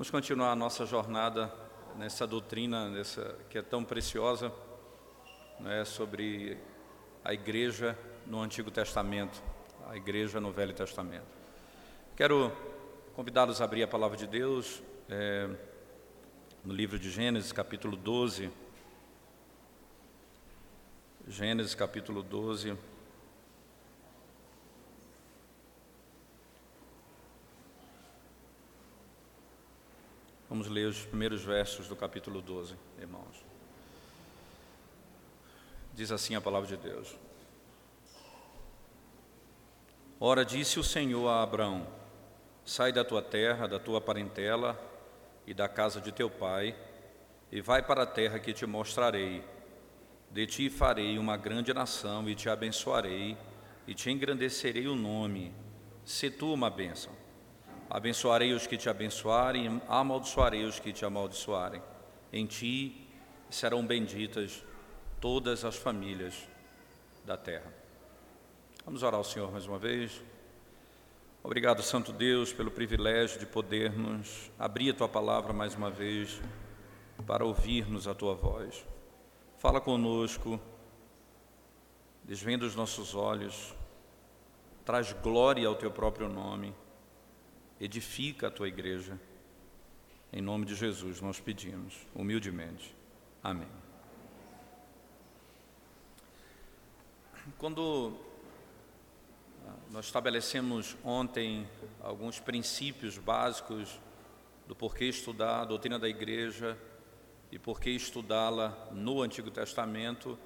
Vamos continuar a nossa jornada nessa doutrina nessa, que é tão preciosa, né, sobre a igreja no Antigo Testamento, a igreja no Velho Testamento. Quero convidá-los a abrir a palavra de Deus é, no livro de Gênesis, capítulo 12. Gênesis, capítulo 12. Vamos ler os primeiros versos do capítulo 12, irmãos. Diz assim a palavra de Deus. Ora, disse o Senhor a Abraão: Sai da tua terra, da tua parentela e da casa de teu pai, e vai para a terra que te mostrarei. De ti farei uma grande nação e te abençoarei, e te engrandecerei o nome. Se tu uma bênção. Abençoarei os que te abençoarem, amaldiçoarei os que te amaldiçoarem. Em ti serão benditas todas as famílias da terra. Vamos orar ao Senhor mais uma vez. Obrigado, Santo Deus, pelo privilégio de podermos abrir a tua palavra mais uma vez para ouvirmos a tua voz. Fala conosco, desvenda os nossos olhos, traz glória ao teu próprio nome edifica a tua igreja. Em nome de Jesus nós pedimos, humildemente. Amém. Quando ah, nós estabelecemos ontem alguns princípios básicos do porquê estudar a doutrina da igreja e porquê estudá-la no Antigo Testamento,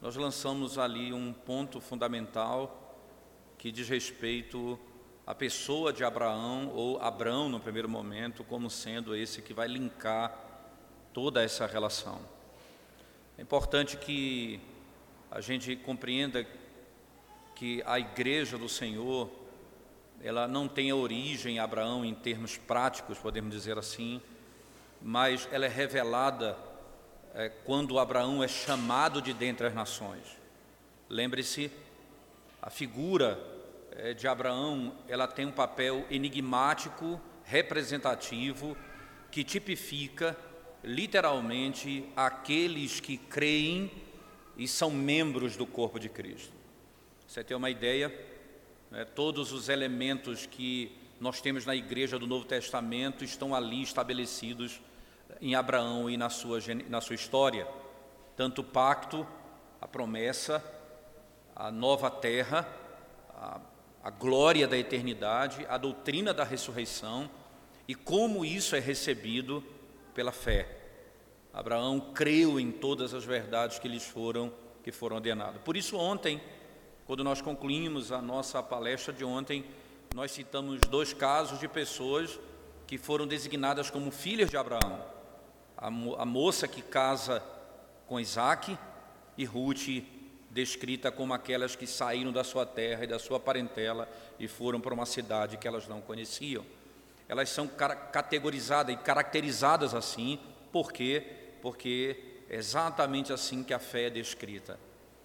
nós lançamos ali um ponto fundamental que diz respeito a pessoa de Abraão, ou Abraão no primeiro momento, como sendo esse que vai linkar toda essa relação. É importante que a gente compreenda que a igreja do Senhor, ela não tem origem em Abraão em termos práticos, podemos dizer assim, mas ela é revelada é, quando Abraão é chamado de dentre as nações. Lembre-se, a figura de Abraão, ela tem um papel enigmático, representativo, que tipifica literalmente aqueles que creem e são membros do corpo de Cristo. Você tem uma ideia? Né, todos os elementos que nós temos na igreja do Novo Testamento estão ali estabelecidos em Abraão e na sua, na sua história. Tanto o pacto, a promessa, a nova terra, a a glória da eternidade, a doutrina da ressurreição e como isso é recebido pela fé. Abraão creu em todas as verdades que lhes foram que foram ordenadas. Por isso ontem, quando nós concluímos a nossa palestra de ontem, nós citamos dois casos de pessoas que foram designadas como filhas de Abraão. A, mo a moça que casa com Isaac e Ruth descrita como aquelas que saíram da sua terra e da sua parentela e foram para uma cidade que elas não conheciam. Elas são categorizadas e caracterizadas assim, por quê? Porque é exatamente assim que a fé é descrita.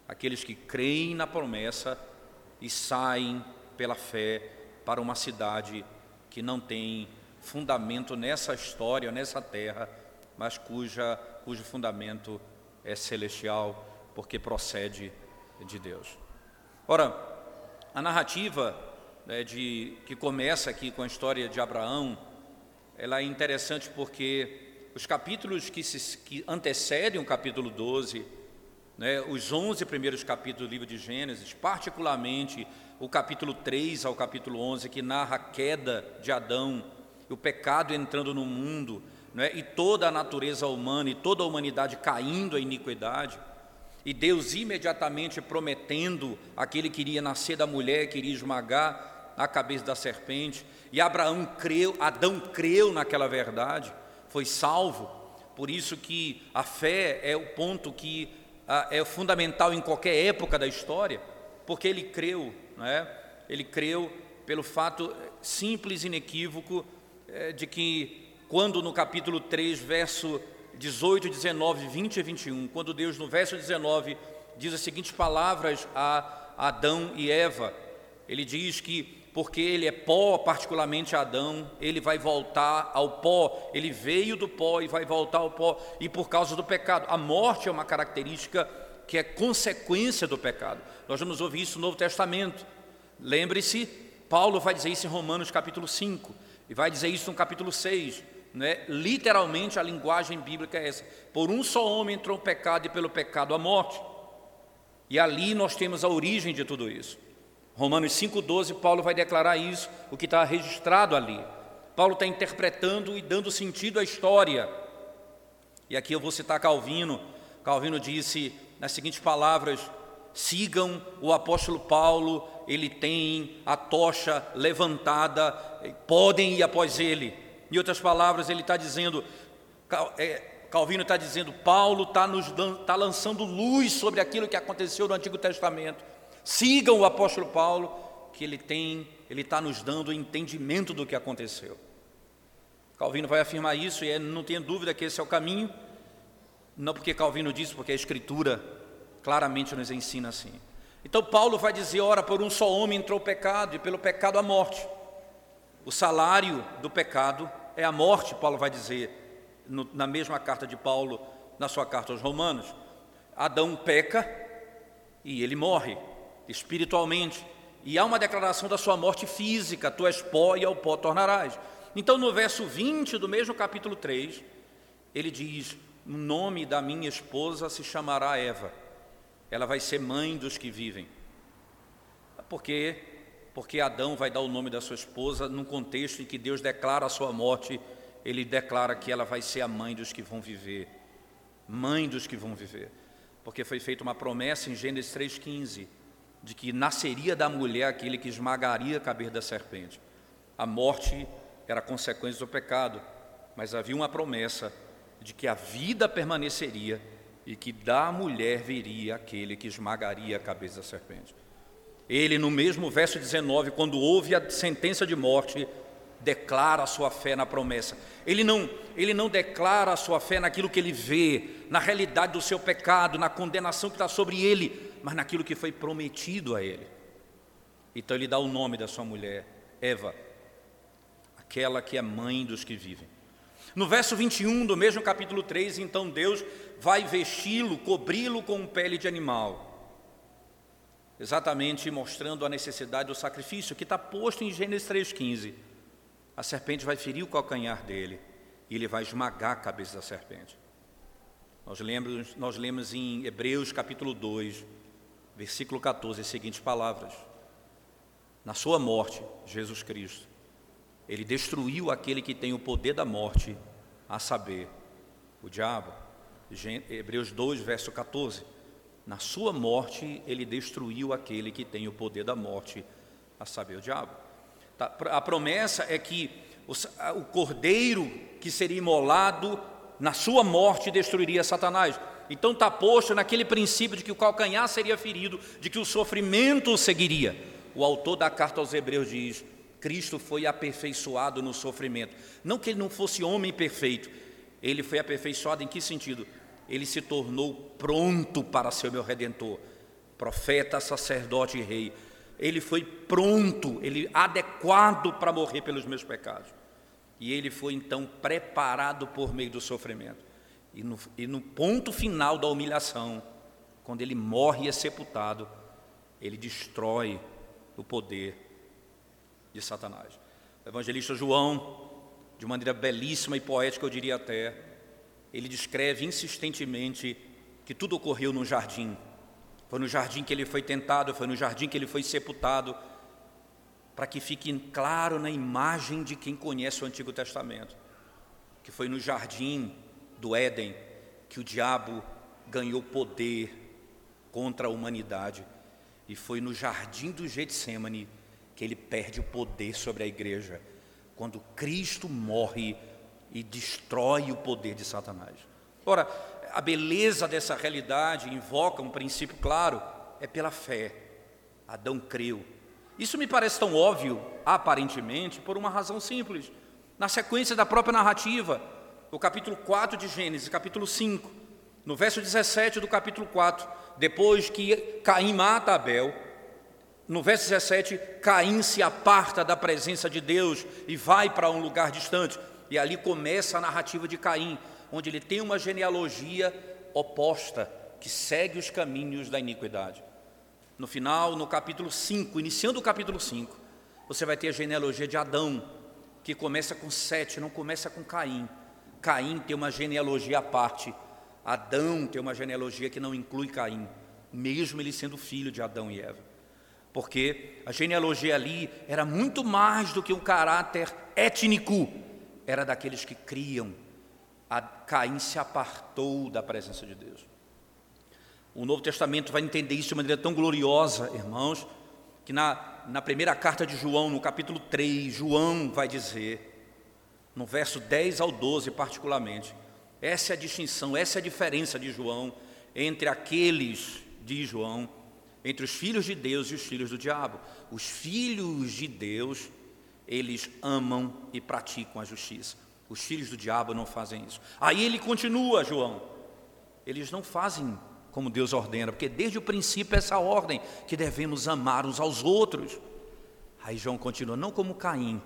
Aqueles que creem na promessa e saem pela fé para uma cidade que não tem fundamento nessa história, nessa terra, mas cuja, cujo fundamento é celestial porque procede de Deus. Ora, a narrativa né, de, que começa aqui com a história de Abraão, ela é interessante porque os capítulos que, se, que antecedem o capítulo 12, né, os 11 primeiros capítulos do livro de Gênesis, particularmente o capítulo 3 ao capítulo 11, que narra a queda de Adão, o pecado entrando no mundo, né, e toda a natureza humana e toda a humanidade caindo à iniquidade, e Deus imediatamente prometendo aquele que iria nascer da mulher, que iria esmagar a cabeça da serpente. E Abraão creu, Adão creu naquela verdade, foi salvo. Por isso que a fé é o ponto que ah, é fundamental em qualquer época da história, porque ele creu, né? Ele creu pelo fato simples e inequívoco é, de que quando no capítulo 3, verso 18, 19, 20 e 21, quando Deus, no verso 19, diz as seguintes palavras a Adão e Eva. Ele diz que porque ele é pó, particularmente Adão, ele vai voltar ao pó, ele veio do pó e vai voltar ao pó, e por causa do pecado. A morte é uma característica que é consequência do pecado. Nós vamos ouvir isso no Novo Testamento. Lembre-se, Paulo vai dizer isso em Romanos capítulo 5, e vai dizer isso no capítulo 6. Né? Literalmente a linguagem bíblica é essa. Por um só homem entrou o pecado, e pelo pecado a morte. E ali nós temos a origem de tudo isso. Romanos 5,12, Paulo vai declarar isso, o que está registrado ali. Paulo está interpretando e dando sentido à história. E aqui eu vou citar Calvino. Calvino disse nas seguintes palavras: sigam o apóstolo Paulo, ele tem a tocha levantada, podem ir após ele. Em outras palavras, ele está dizendo, é, Calvino está dizendo, Paulo está tá lançando luz sobre aquilo que aconteceu no Antigo Testamento. Sigam o apóstolo Paulo, que ele tem, ele está nos dando entendimento do que aconteceu. Calvino vai afirmar isso e é, não tenha dúvida que esse é o caminho, não porque Calvino disse, porque a Escritura claramente nos ensina assim. Então Paulo vai dizer: ora, por um só homem entrou o pecado, e pelo pecado a morte. O salário do pecado é a morte, Paulo vai dizer, no, na mesma carta de Paulo, na sua carta aos Romanos. Adão peca e ele morre espiritualmente. E há uma declaração da sua morte física: tu és pó e ao pó tornarás. Então, no verso 20 do mesmo capítulo 3, ele diz: O nome da minha esposa se chamará Eva ela vai ser mãe dos que vivem. Por quê? Porque Adão vai dar o nome da sua esposa num contexto em que Deus declara a sua morte, ele declara que ela vai ser a mãe dos que vão viver. Mãe dos que vão viver. Porque foi feita uma promessa em Gênesis 3,15 de que nasceria da mulher aquele que esmagaria a cabeça da serpente. A morte era consequência do pecado, mas havia uma promessa de que a vida permaneceria e que da mulher viria aquele que esmagaria a cabeça da serpente. Ele, no mesmo verso 19, quando ouve a sentença de morte, declara a sua fé na promessa. Ele não, ele não declara a sua fé naquilo que ele vê, na realidade do seu pecado, na condenação que está sobre ele, mas naquilo que foi prometido a ele. Então ele dá o nome da sua mulher, Eva, aquela que é mãe dos que vivem. No verso 21 do mesmo capítulo 3, então Deus vai vesti-lo, cobri-lo com pele de animal. Exatamente mostrando a necessidade do sacrifício que está posto em Gênesis 3,15. A serpente vai ferir o calcanhar dele e ele vai esmagar a cabeça da serpente. Nós lemos, nós lemos em Hebreus capítulo 2, versículo 14, as seguintes palavras: Na sua morte, Jesus Cristo, ele destruiu aquele que tem o poder da morte, a saber, o diabo. Hebreus 2, verso 14. Na sua morte, ele destruiu aquele que tem o poder da morte, a saber, o diabo. Tá, a promessa é que o cordeiro que seria imolado, na sua morte, destruiria Satanás. Então está posto naquele princípio de que o calcanhar seria ferido, de que o sofrimento seguiria. O autor da carta aos Hebreus diz: Cristo foi aperfeiçoado no sofrimento. Não que ele não fosse homem perfeito, ele foi aperfeiçoado em que sentido? Ele se tornou pronto para ser meu redentor, profeta, sacerdote e rei. Ele foi pronto, ele adequado para morrer pelos meus pecados. E ele foi então preparado por meio do sofrimento. E no, e no ponto final da humilhação, quando ele morre e é sepultado, ele destrói o poder de Satanás. O evangelista João, de maneira belíssima e poética, eu diria até, ele descreve insistentemente que tudo ocorreu no jardim. Foi no jardim que ele foi tentado, foi no jardim que ele foi sepultado, para que fique claro na imagem de quem conhece o Antigo Testamento, que foi no jardim do Éden que o diabo ganhou poder contra a humanidade, e foi no jardim do Getsemane que ele perde o poder sobre a igreja, quando Cristo morre e destrói o poder de Satanás. Ora, a beleza dessa realidade invoca um princípio claro, é pela fé. Adão creu. Isso me parece tão óbvio, aparentemente, por uma razão simples. Na sequência da própria narrativa, o capítulo 4 de Gênesis, capítulo 5, no verso 17 do capítulo 4, depois que Caim mata Abel, no verso 17, Caim se aparta da presença de Deus e vai para um lugar distante. E ali começa a narrativa de Caim, onde ele tem uma genealogia oposta, que segue os caminhos da iniquidade. No final, no capítulo 5, iniciando o capítulo 5, você vai ter a genealogia de Adão, que começa com Sete, não começa com Caim. Caim tem uma genealogia à parte. Adão tem uma genealogia que não inclui Caim, mesmo ele sendo filho de Adão e Eva. Porque a genealogia ali era muito mais do que um caráter étnico, era daqueles que criam. A Caim se apartou da presença de Deus. O Novo Testamento vai entender isso de maneira tão gloriosa, irmãos, que na, na primeira carta de João, no capítulo 3, João vai dizer, no verso 10 ao 12 particularmente, essa é a distinção, essa é a diferença de João entre aqueles de João, entre os filhos de Deus e os filhos do diabo. Os filhos de Deus, eles amam e praticam a justiça. Os filhos do diabo não fazem isso. Aí ele continua, João. Eles não fazem como Deus ordena, porque desde o princípio é essa ordem que devemos amar uns aos outros. Aí João continua, não como Caim,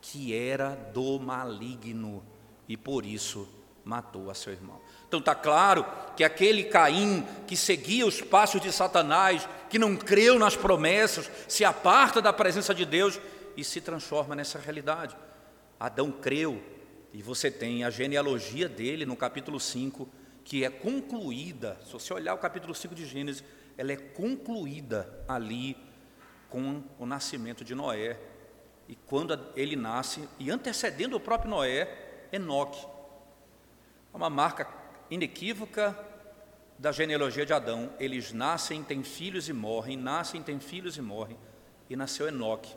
que era do maligno e por isso matou a seu irmão. Então está claro que aquele Caim que seguia os passos de Satanás, que não creu nas promessas, se aparta da presença de Deus e se transforma nessa realidade. Adão creu, e você tem a genealogia dele no capítulo 5, que é concluída, se você olhar o capítulo 5 de Gênesis, ela é concluída ali com o nascimento de Noé. E quando ele nasce, e antecedendo o próprio Noé, Enoque. É uma marca inequívoca da genealogia de Adão. Eles nascem, têm filhos e morrem, nascem, têm filhos e morrem. E nasceu Enoque,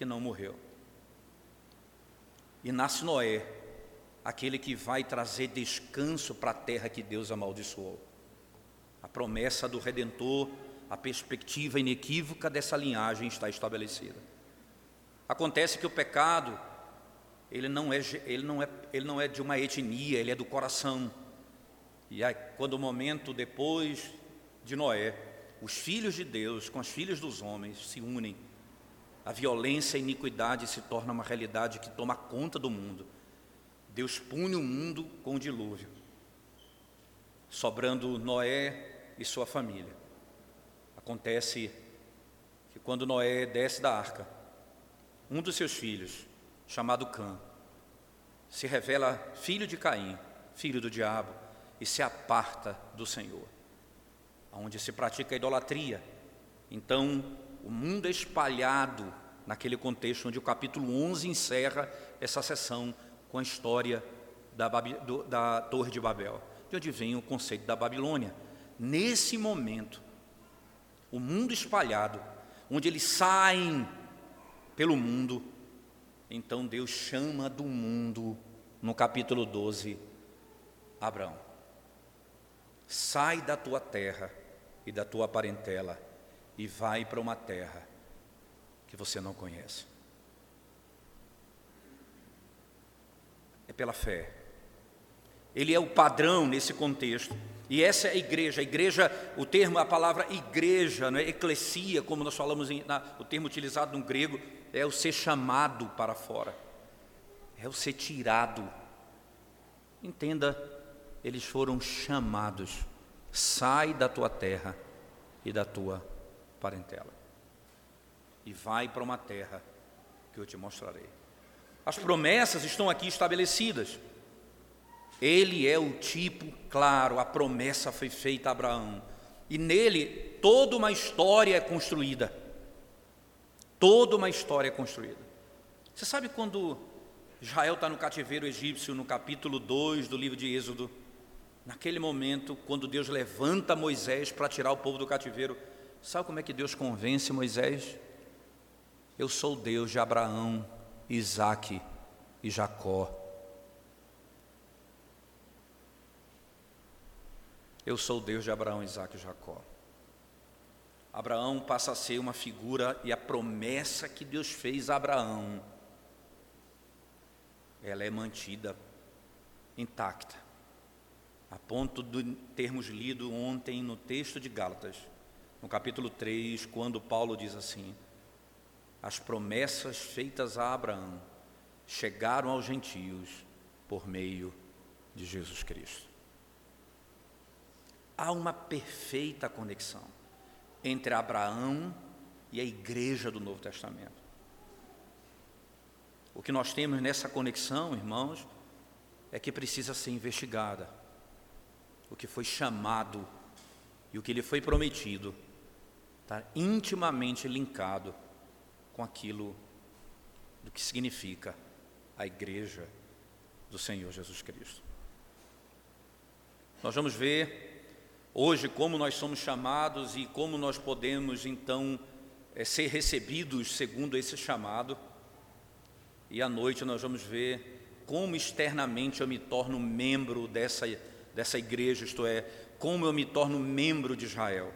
que não morreu. E nasce Noé, aquele que vai trazer descanso para a terra que Deus amaldiçoou. A promessa do Redentor, a perspectiva inequívoca dessa linhagem está estabelecida. Acontece que o pecado, ele não é, ele não é, ele não é de uma etnia, ele é do coração. E aí, quando o momento depois de Noé, os filhos de Deus com as filhas dos homens se unem, a violência e a iniquidade se torna uma realidade que toma conta do mundo. Deus pune o mundo com o dilúvio, sobrando Noé e sua família. Acontece que quando Noé desce da arca, um dos seus filhos, chamado Cã, se revela filho de Caim, filho do diabo, e se aparta do Senhor, onde se pratica a idolatria. Então, o mundo é espalhado naquele contexto onde o capítulo 11 encerra essa sessão com a história da, do, da Torre de Babel, de onde vem o conceito da Babilônia. Nesse momento, o mundo espalhado, onde eles saem pelo mundo, então Deus chama do mundo, no capítulo 12, Abraão. Sai da tua terra e da tua parentela e vai para uma terra que você não conhece. é pela fé. Ele é o padrão nesse contexto. E essa é a igreja. A igreja, o termo, a palavra igreja, né, eclesia, como nós falamos, em, na, o termo utilizado no grego, é o ser chamado para fora, é o ser tirado. Entenda, eles foram chamados. Sai da tua terra e da tua parentela, e vai para uma terra que eu te mostrarei. As promessas estão aqui estabelecidas. Ele é o tipo claro, a promessa foi feita a Abraão. E nele toda uma história é construída. Toda uma história é construída. Você sabe quando Israel está no cativeiro egípcio, no capítulo 2 do livro de Êxodo, naquele momento, quando Deus levanta Moisés para tirar o povo do cativeiro, sabe como é que Deus convence Moisés? Eu sou Deus de Abraão, Isaac e Jacó. Eu sou Deus de Abraão, Isaac e Jacó. Abraão passa a ser uma figura e a promessa que Deus fez a Abraão, ela é mantida intacta, a ponto de termos lido ontem no texto de Gálatas, no capítulo 3, quando Paulo diz assim: As promessas feitas a Abraão chegaram aos gentios por meio de Jesus Cristo. Há uma perfeita conexão entre Abraão e a igreja do Novo Testamento. O que nós temos nessa conexão, irmãos, é que precisa ser investigada. O que foi chamado e o que lhe foi prometido está intimamente linkado com aquilo do que significa a igreja do Senhor Jesus Cristo. Nós vamos ver hoje como nós somos chamados e como nós podemos então é, ser recebidos segundo esse chamado. E à noite nós vamos ver como externamente eu me torno membro dessa, dessa igreja, isto é, como eu me torno membro de Israel.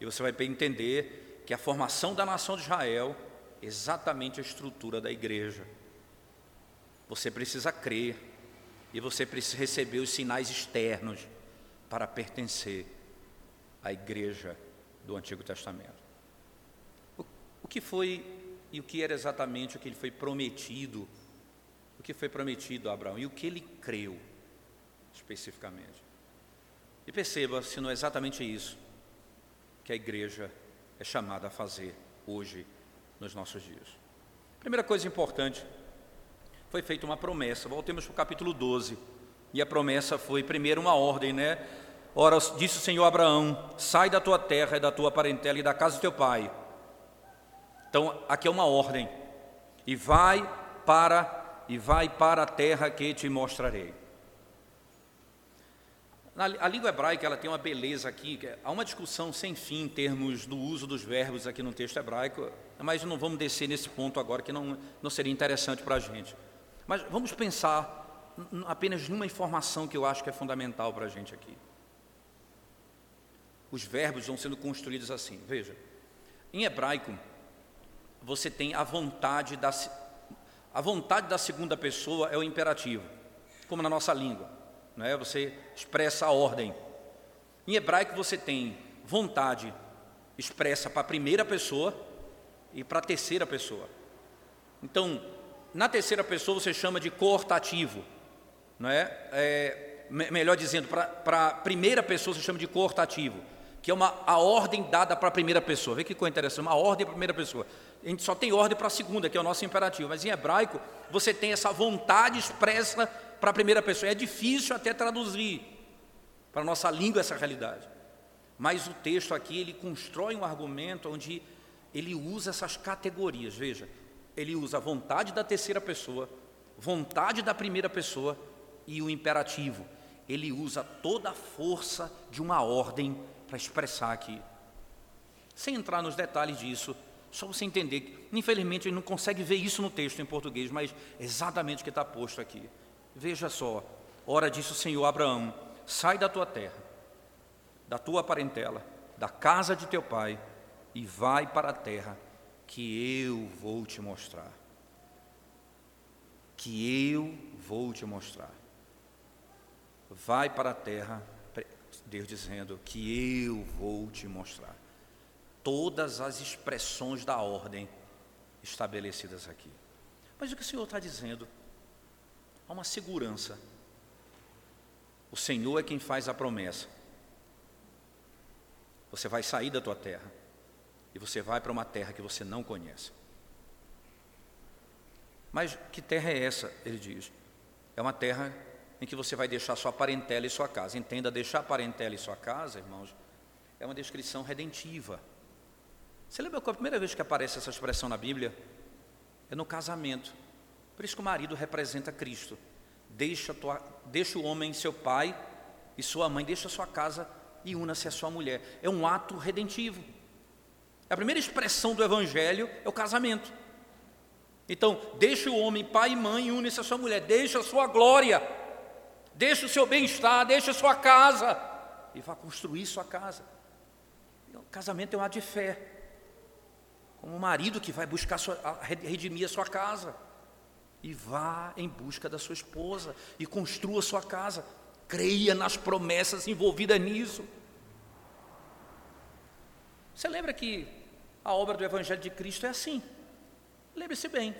E você vai entender que a formação da nação de Israel exatamente a estrutura da igreja. Você precisa crer e você precisa receber os sinais externos para pertencer à igreja do Antigo Testamento. O, que foi e o que era exatamente o que ele foi prometido, o que foi prometido a Abraão e o que ele creu especificamente. E perceba se não é exatamente isso que a igreja é chamada a fazer hoje, nos nossos dias. Primeira coisa importante foi feita uma promessa. Voltemos para o capítulo 12. E a promessa foi, primeiro, uma ordem, né? Ora, disse o Senhor a Abraão: sai da tua terra e da tua parentela e da casa do teu pai. Então, aqui é uma ordem. E vai para e vai para a terra que te mostrarei. A língua hebraica ela tem uma beleza aqui, é, há uma discussão sem fim em termos do uso dos verbos aqui no texto hebraico, mas não vamos descer nesse ponto agora, que não, não seria interessante para a gente. Mas vamos pensar apenas numa informação que eu acho que é fundamental para a gente aqui. Os verbos vão sendo construídos assim. Veja, em hebraico, você tem a vontade da a vontade da segunda pessoa é o imperativo, como na nossa língua, não é? Você expressa a ordem. Em hebraico você tem vontade expressa para a primeira pessoa e para a terceira pessoa. Então, na terceira pessoa você chama de coortativo, não é? é melhor dizendo, para a primeira pessoa você chama de coortativo, que é uma, a ordem dada para a primeira pessoa. Vê que coisa interessante, uma ordem para a primeira pessoa. A gente só tem ordem para a segunda, que é o nosso imperativo, mas em hebraico você tem essa vontade expressa para a primeira pessoa. É difícil até traduzir para a nossa língua essa realidade. Mas o texto aqui, ele constrói um argumento onde ele usa essas categorias. Veja, ele usa a vontade da terceira pessoa, vontade da primeira pessoa e o imperativo. Ele usa toda a força de uma ordem para expressar aqui. Sem entrar nos detalhes disso, só você entender que, infelizmente, ele não consegue ver isso no texto em português, mas exatamente o que está posto aqui. Veja só, ora disse o Senhor Abraão: sai da tua terra, da tua parentela, da casa de teu pai, e vai para a terra que eu vou te mostrar. Que eu vou te mostrar. Vai para a terra, Deus dizendo que eu vou te mostrar. Todas as expressões da ordem estabelecidas aqui. Mas o que o Senhor está dizendo? Há uma segurança. O Senhor é quem faz a promessa. Você vai sair da tua terra e você vai para uma terra que você não conhece. Mas que terra é essa? Ele diz. É uma terra em que você vai deixar sua parentela e sua casa. Entenda, deixar parentela e sua casa, irmãos, é uma descrição redentiva. Você lembra qual a primeira vez que aparece essa expressão na Bíblia? É no casamento. Por isso que o marido representa Cristo. Deixa, tua, deixa o homem seu pai e sua mãe, deixa sua casa e una-se à sua mulher. É um ato redentivo. A primeira expressão do Evangelho é o casamento. Então, deixa o homem, pai e mãe, e une-se a sua mulher, deixa a sua glória, deixa o seu bem-estar, deixa a sua casa, e vá construir sua casa. O casamento é um ato de fé, como um marido que vai buscar sua, redimir a sua casa, e vá em busca da sua esposa, e construa sua casa, creia nas promessas envolvidas nisso. Você lembra que a obra do Evangelho de Cristo é assim? Lembre-se bem.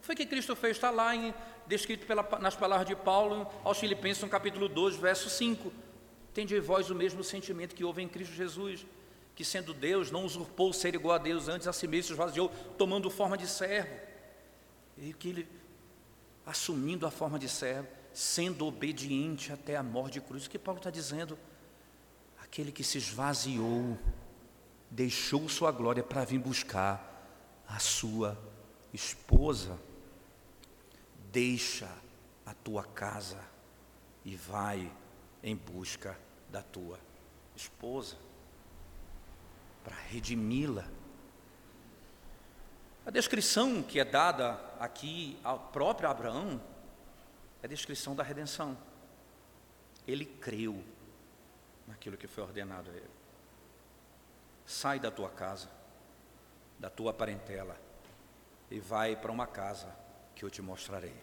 Foi que Cristo fez, está lá em, descrito pela, nas palavras de Paulo aos Filipenses, no capítulo 2, verso 5. Tende em vós o mesmo sentimento que houve em Cristo Jesus, que sendo Deus, não usurpou ser igual a Deus, antes a si mesmo se esvaziou, tomando forma de servo. E que ele, assumindo a forma de servo, sendo obediente até a morte de cruz. O que Paulo está dizendo? Aquele que se esvaziou, deixou sua glória para vir buscar a sua esposa. Deixa a tua casa e vai em busca da tua esposa para redimi-la. A descrição que é dada aqui ao próprio Abraão é a descrição da redenção. Ele creu naquilo que foi ordenado a ele. Sai da tua casa, da tua parentela, e vai para uma casa que eu te mostrarei.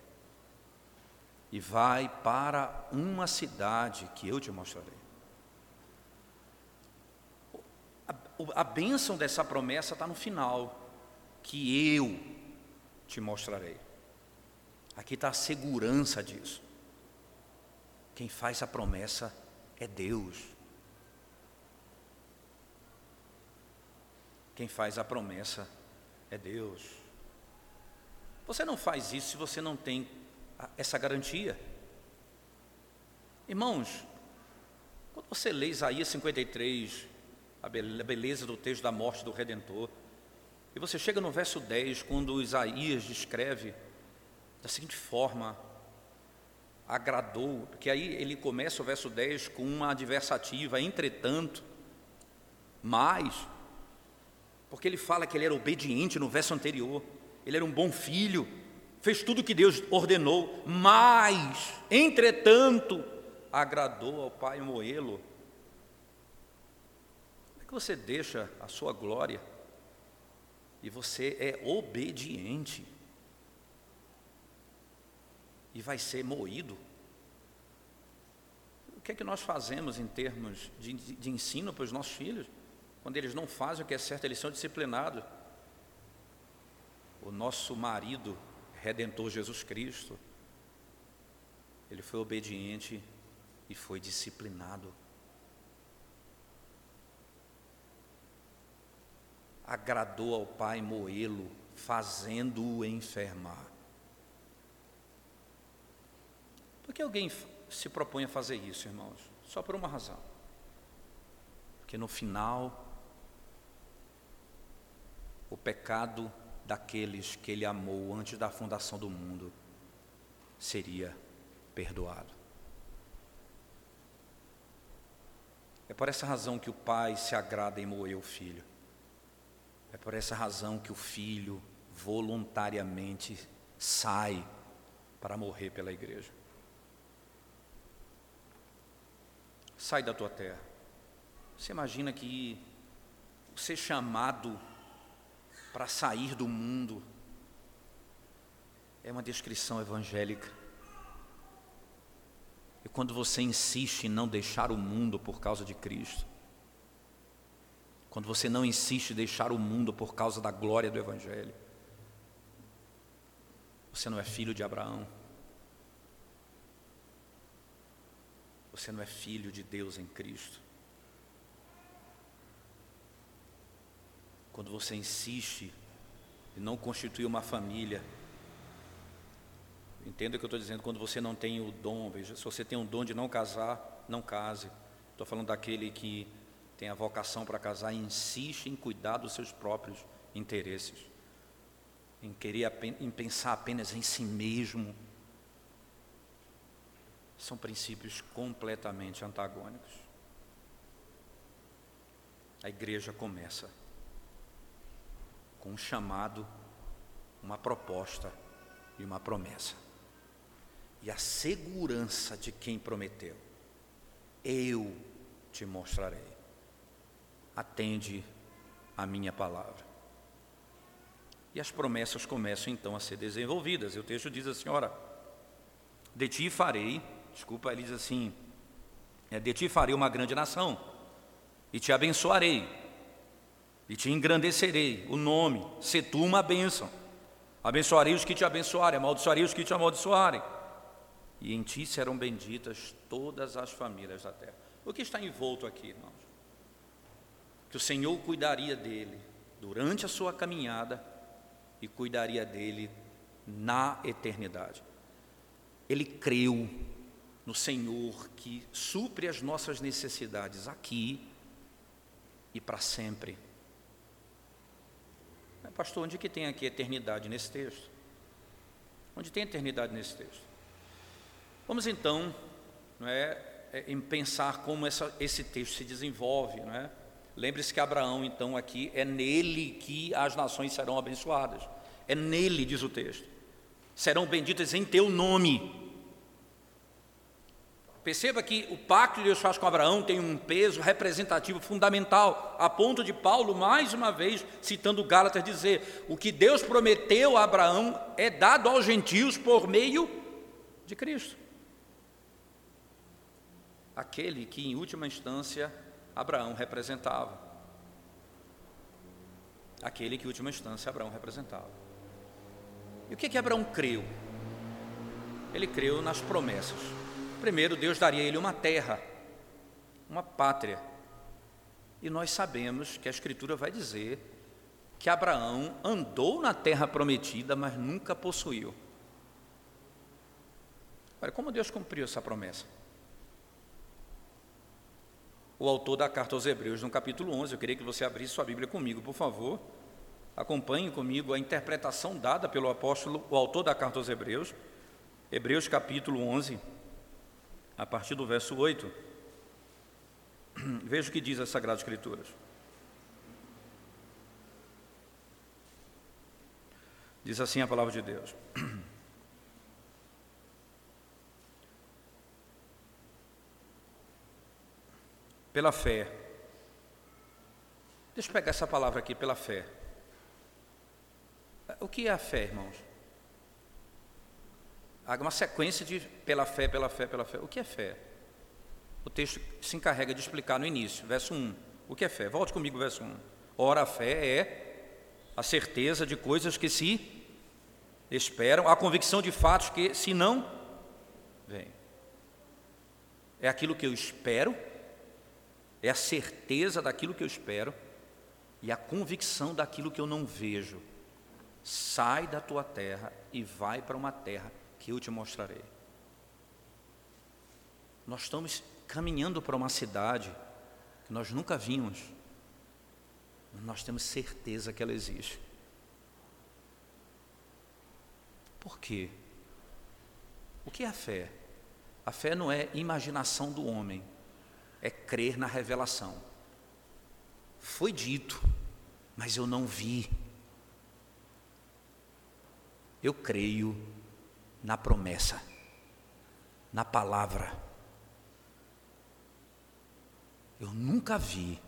E vai para uma cidade que eu te mostrarei. A, a bênção dessa promessa está no final, que eu te mostrarei. Aqui está a segurança disso. Quem faz a promessa é Deus. Quem faz a promessa é Deus. Você não faz isso se você não tem essa garantia. Irmãos, quando você lê Isaías 53, a beleza do texto da morte do Redentor, e você chega no verso 10, quando Isaías descreve da seguinte forma: agradou, porque aí ele começa o verso 10 com uma adversativa, entretanto, mas, porque ele fala que ele era obediente no verso anterior, ele era um bom filho, fez tudo o que Deus ordenou, mas, entretanto, agradou ao pai Moelo. Como é que você deixa a sua glória e você é obediente? e vai ser moído. O que é que nós fazemos em termos de, de ensino para os nossos filhos? Quando eles não fazem o que é certo, eles são disciplinados. O nosso marido, redentor Jesus Cristo, ele foi obediente e foi disciplinado. Agradou ao pai moê-lo, fazendo-o enfermar. Por que alguém se propõe a fazer isso, irmãos? Só por uma razão. Porque no final, o pecado daqueles que ele amou antes da fundação do mundo seria perdoado. É por essa razão que o pai se agrada em moer o filho. É por essa razão que o filho voluntariamente sai para morrer pela igreja. sai da tua terra. Você imagina que ser chamado para sair do mundo é uma descrição evangélica. E quando você insiste em não deixar o mundo por causa de Cristo, quando você não insiste em deixar o mundo por causa da glória do Evangelho, você não é filho de Abraão. Você não é filho de Deus em Cristo. Quando você insiste em não constituir uma família, entenda o que eu estou dizendo, quando você não tem o dom, veja, se você tem um dom de não casar, não case. Estou falando daquele que tem a vocação para casar e insiste em cuidar dos seus próprios interesses, em querer em pensar apenas em si mesmo são princípios completamente antagônicos. A igreja começa com um chamado, uma proposta e uma promessa. E a segurança de quem prometeu: Eu te mostrarei. Atende a minha palavra. E as promessas começam então a ser desenvolvidas. E o texto diz assim: Ora, de ti farei desculpa, ele diz assim: é, De ti farei uma grande nação, e te abençoarei, e te engrandecerei o nome, se tu uma bênção. Abençoarei os que te abençoarem, amaldiçoarei os que te amaldiçoarem. E em ti serão benditas todas as famílias da terra. O que está envolto aqui, irmãos? Que o Senhor cuidaria dele durante a sua caminhada e cuidaria dele na eternidade. Ele creu no Senhor que supre as nossas necessidades aqui e para sempre. Pastor, onde que tem aqui eternidade nesse texto? Onde tem eternidade nesse texto? Vamos então não é, é em pensar como essa, esse texto se desenvolve. Não é? Lembre-se que Abraão, então, aqui é nele que as nações serão abençoadas. É nele, diz o texto. Serão benditas em teu nome. Perceba que o pacto de Deus faz com Abraão tem um peso representativo fundamental, a ponto de Paulo, mais uma vez, citando Gálatas, dizer: o que Deus prometeu a Abraão é dado aos gentios por meio de Cristo. Aquele que, em última instância, Abraão representava. Aquele que, em última instância, Abraão representava. E o que, que Abraão creu? Ele creu nas promessas. Primeiro, Deus daria a ele uma terra, uma pátria. E nós sabemos que a Escritura vai dizer que Abraão andou na terra prometida, mas nunca possuiu. Olha, como Deus cumpriu essa promessa? O autor da carta aos Hebreus, no capítulo 11, eu queria que você abrisse sua Bíblia comigo, por favor. Acompanhe comigo a interpretação dada pelo apóstolo, o autor da carta aos Hebreus, Hebreus capítulo 11 a partir do verso 8, veja o que diz as Sagradas Escrituras. Diz assim a palavra de Deus. Pela fé. Deixa eu pegar essa palavra aqui, pela fé. O que é a fé, irmãos? Há uma sequência de pela fé, pela fé, pela fé. O que é fé? O texto se encarrega de explicar no início, verso 1. O que é fé? Volte comigo, verso 1. Ora, a fé é a certeza de coisas que se esperam, a convicção de fatos que se não vêm. É aquilo que eu espero, é a certeza daquilo que eu espero e a convicção daquilo que eu não vejo. Sai da tua terra e vai para uma terra que eu te mostrarei. Nós estamos caminhando para uma cidade que nós nunca vimos, mas nós temos certeza que ela existe. Por quê? O que é a fé? A fé não é imaginação do homem, é crer na revelação. Foi dito, mas eu não vi. Eu creio na promessa, na palavra. Eu nunca vi,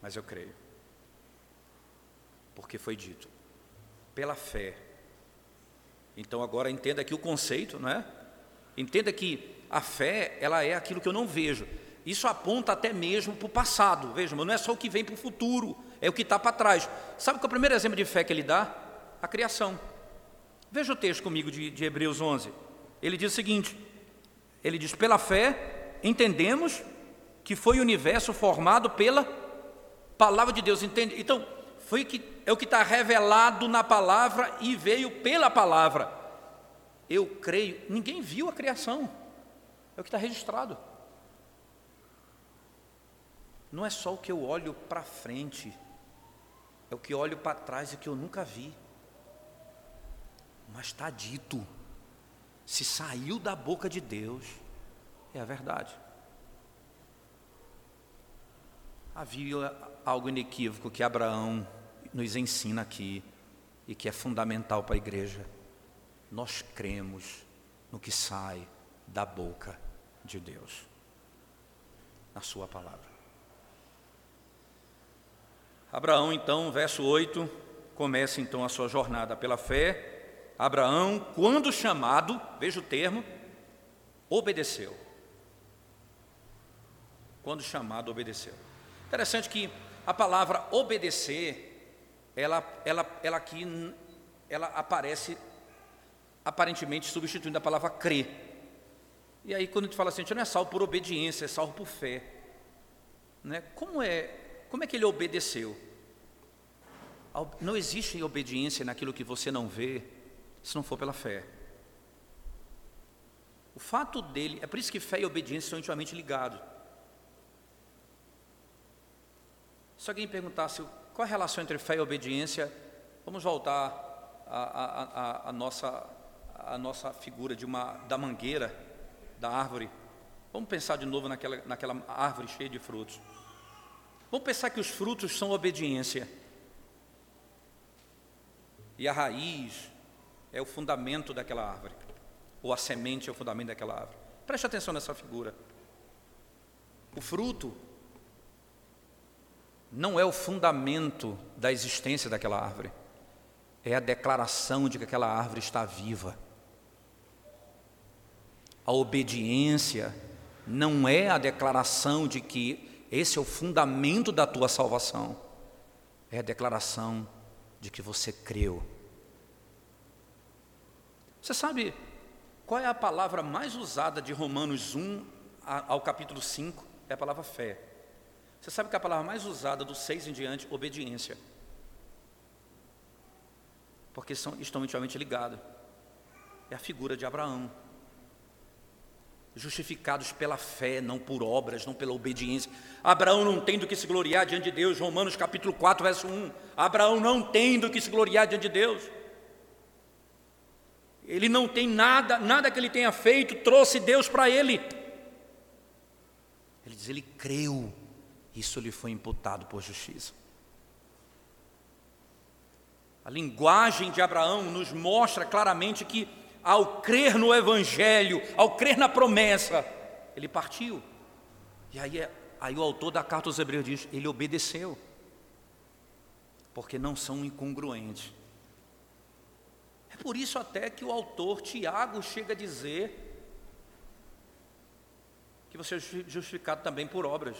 mas eu creio, porque foi dito, pela fé. Então agora entenda aqui o conceito, não é? Entenda que a fé, ela é aquilo que eu não vejo. Isso aponta até mesmo para o passado, veja, mas não é só o que vem para o futuro, é o que está para trás. Sabe qual é o primeiro exemplo de fé que ele dá? A criação. Veja o texto comigo de, de Hebreus 11. Ele diz o seguinte: ele diz, pela fé, entendemos que foi o universo formado pela palavra de Deus. Entende? Então, foi que, é o que está revelado na palavra e veio pela palavra. Eu creio, ninguém viu a criação, é o que está registrado. Não é só o que eu olho para frente, é o que olho para trás e que eu nunca vi. Mas está dito. Se saiu da boca de Deus, é a verdade. Havia algo inequívoco que Abraão nos ensina aqui e que é fundamental para a igreja. Nós cremos no que sai da boca de Deus, na Sua palavra. Abraão, então, verso 8, começa então a sua jornada pela fé Abraão, quando chamado, veja o termo, obedeceu. Quando chamado, obedeceu. Interessante que a palavra obedecer, ela, ela, ela aqui, ela aparece aparentemente substituindo a palavra crer. E aí quando a gente fala assim, a gente não é salvo por obediência, é salvo por fé. Né? Como, é, como é que ele obedeceu? Não existe obediência naquilo que você não vê, se não for pela fé. O fato dele, é por isso que fé e obediência são intimamente ligados. Se alguém perguntasse qual a relação entre fé e obediência, vamos voltar à, nossa, nossa figura de uma, da mangueira, da árvore. Vamos pensar de novo naquela, naquela árvore cheia de frutos. Vamos pensar que os frutos são obediência. E a raiz é o fundamento daquela árvore ou a semente é o fundamento daquela árvore. Preste atenção nessa figura. O fruto não é o fundamento da existência daquela árvore, é a declaração de que aquela árvore está viva. A obediência não é a declaração de que esse é o fundamento da tua salvação, é a declaração de que você creu. Você sabe, qual é a palavra mais usada de Romanos 1 ao capítulo 5? É a palavra fé. Você sabe que a palavra mais usada do 6 em diante, obediência. Porque são, estão intimamente ligados. É a figura de Abraão. Justificados pela fé, não por obras, não pela obediência. Abraão não tem do que se gloriar diante de Deus. Romanos capítulo 4, verso 1. Abraão não tem do que se gloriar diante de Deus. Ele não tem nada, nada que ele tenha feito trouxe Deus para ele. Ele diz, ele creu, isso lhe foi imputado por justiça. A linguagem de Abraão nos mostra claramente que, ao crer no Evangelho, ao crer na promessa, ele partiu. E aí, é, aí o autor da carta aos Hebreus diz: ele obedeceu, porque não são incongruentes por isso até que o autor Tiago chega a dizer que você é justificado também por obras.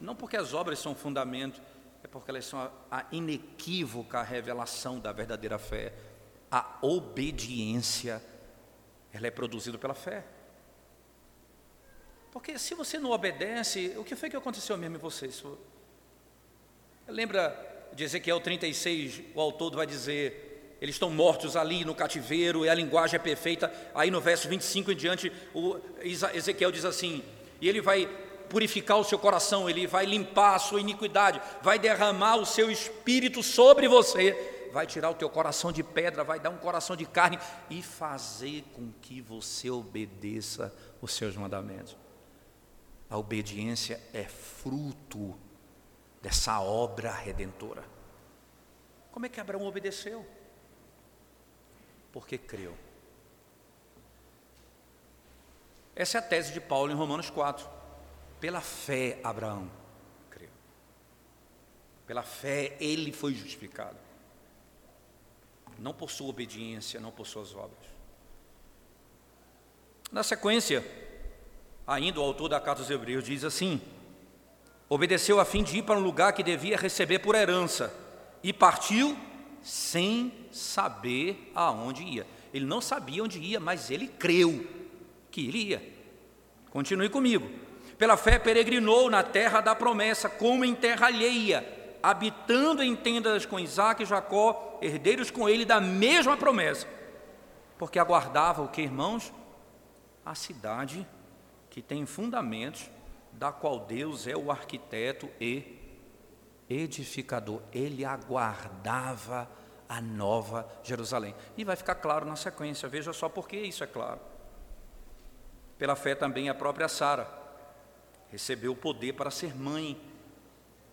Não porque as obras são fundamento, é porque elas são a, a inequívoca revelação da verdadeira fé. A obediência, ela é produzida pela fé. Porque se você não obedece, o que foi que aconteceu mesmo em você? Lembra de Ezequiel 36, o autor vai dizer: eles estão mortos ali no cativeiro, e a linguagem é perfeita. Aí no verso 25 em diante, o Ezequiel diz assim: e ele vai purificar o seu coração, ele vai limpar a sua iniquidade, vai derramar o seu espírito sobre você, vai tirar o teu coração de pedra, vai dar um coração de carne e fazer com que você obedeça os seus mandamentos. A obediência é fruto dessa obra redentora. Como é que Abraão obedeceu? porque creu. Essa é a tese de Paulo em Romanos 4. Pela fé, Abraão creu. Pela fé, ele foi justificado. Não por sua obediência, não por suas obras. Na sequência, ainda o autor da carta aos Hebreus diz assim: Obedeceu a fim de ir para um lugar que devia receber por herança, e partiu sem saber aonde ia. Ele não sabia onde ia, mas ele creu que ele ia. Continue comigo. Pela fé peregrinou na terra da promessa, como em terra alheia, habitando em tendas com Isaac e Jacó, herdeiros com ele da mesma promessa. Porque aguardava o que, irmãos? A cidade que tem fundamentos, da qual Deus é o arquiteto e edificador. Ele aguardava a nova Jerusalém. E vai ficar claro na sequência, veja só por que isso é claro. Pela fé também a própria Sara recebeu o poder para ser mãe,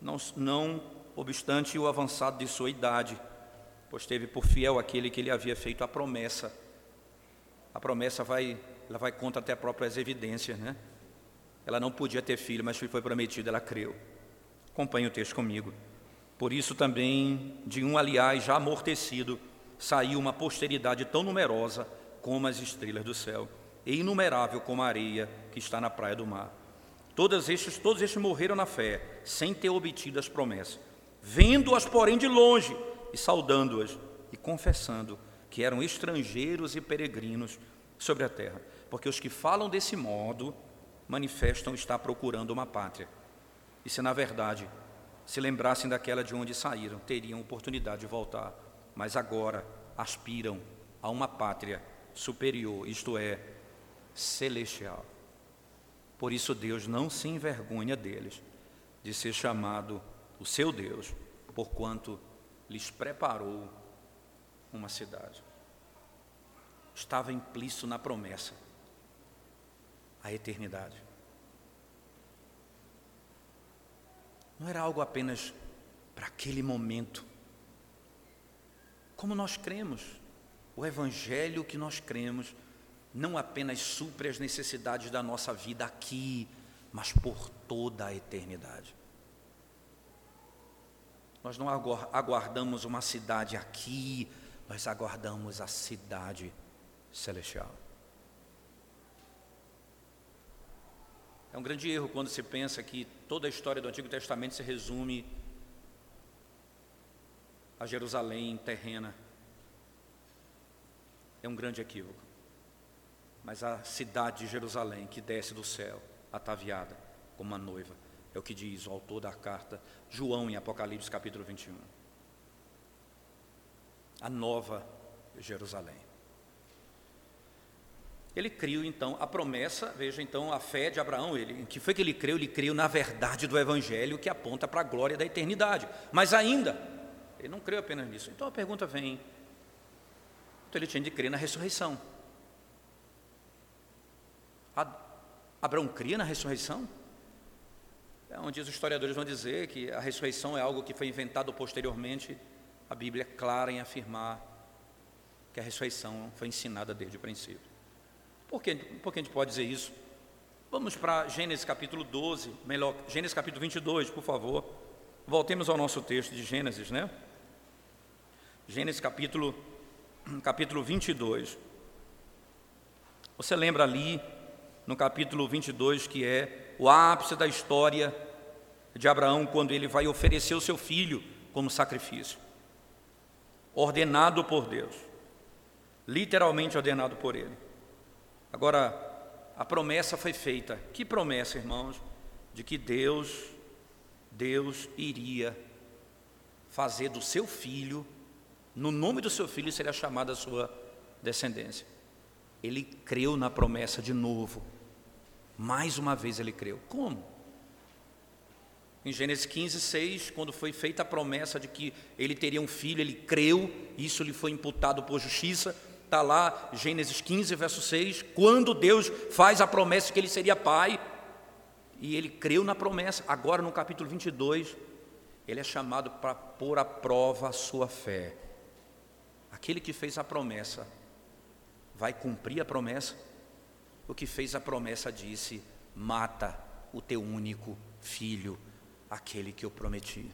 não, não obstante o avançado de sua idade, pois teve por fiel aquele que lhe havia feito a promessa. A promessa vai, ela vai contra até próprias evidências, né? Ela não podia ter filho, mas foi prometido, ela creu. Acompanhe o texto comigo. Por isso também, de um aliás já amortecido, saiu uma posteridade tão numerosa como as estrelas do céu, e inumerável como a areia que está na praia do mar. Todos estes, todos estes morreram na fé, sem ter obtido as promessas, vendo-as, porém, de longe, e saudando-as, e confessando que eram estrangeiros e peregrinos sobre a terra. Porque os que falam desse modo manifestam estar procurando uma pátria. E se na verdade se lembrassem daquela de onde saíram, teriam oportunidade de voltar, mas agora aspiram a uma pátria superior, isto é, celestial. Por isso Deus não se envergonha deles, de ser chamado o seu Deus, porquanto lhes preparou uma cidade. Estava implícito na promessa a eternidade. Não era algo apenas para aquele momento. Como nós cremos, o Evangelho que nós cremos não apenas supre as necessidades da nossa vida aqui, mas por toda a eternidade. Nós não aguardamos uma cidade aqui, nós aguardamos a cidade celestial. É um grande erro quando se pensa que toda a história do Antigo Testamento se resume a Jerusalém terrena. É um grande equívoco. Mas a cidade de Jerusalém que desce do céu, ataviada como uma noiva, é o que diz o autor da carta, João, em Apocalipse capítulo 21. A nova Jerusalém. Ele criou então a promessa, veja então a fé de Abraão, ele, que foi que ele creu? Ele creu na verdade do evangelho que aponta para a glória da eternidade. Mas ainda, ele não creu apenas nisso. Então a pergunta vem: então ele tinha de crer na ressurreição. Abraão cria na ressurreição? É onde os historiadores vão dizer que a ressurreição é algo que foi inventado posteriormente. A Bíblia é clara em afirmar que a ressurreição foi ensinada desde o princípio. Por que, por que a gente pode dizer isso? Vamos para Gênesis capítulo 12, melhor, Gênesis capítulo 22, por favor. Voltemos ao nosso texto de Gênesis, né? Gênesis capítulo, capítulo 22. Você lembra ali, no capítulo 22, que é o ápice da história de Abraão, quando ele vai oferecer o seu filho como sacrifício, ordenado por Deus, literalmente ordenado por ele. Agora, a promessa foi feita. Que promessa, irmãos? De que Deus, Deus iria fazer do seu filho, no nome do seu filho seria chamada a sua descendência. Ele creu na promessa de novo. Mais uma vez ele creu. Como? Em Gênesis 15, 6, quando foi feita a promessa de que ele teria um filho, ele creu, isso lhe foi imputado por justiça, Está lá, Gênesis 15, verso 6, quando Deus faz a promessa de que ele seria pai, e ele creu na promessa. Agora, no capítulo 22, ele é chamado para pôr à prova a sua fé. Aquele que fez a promessa vai cumprir a promessa? O que fez a promessa disse: mata o teu único filho, aquele que eu prometi.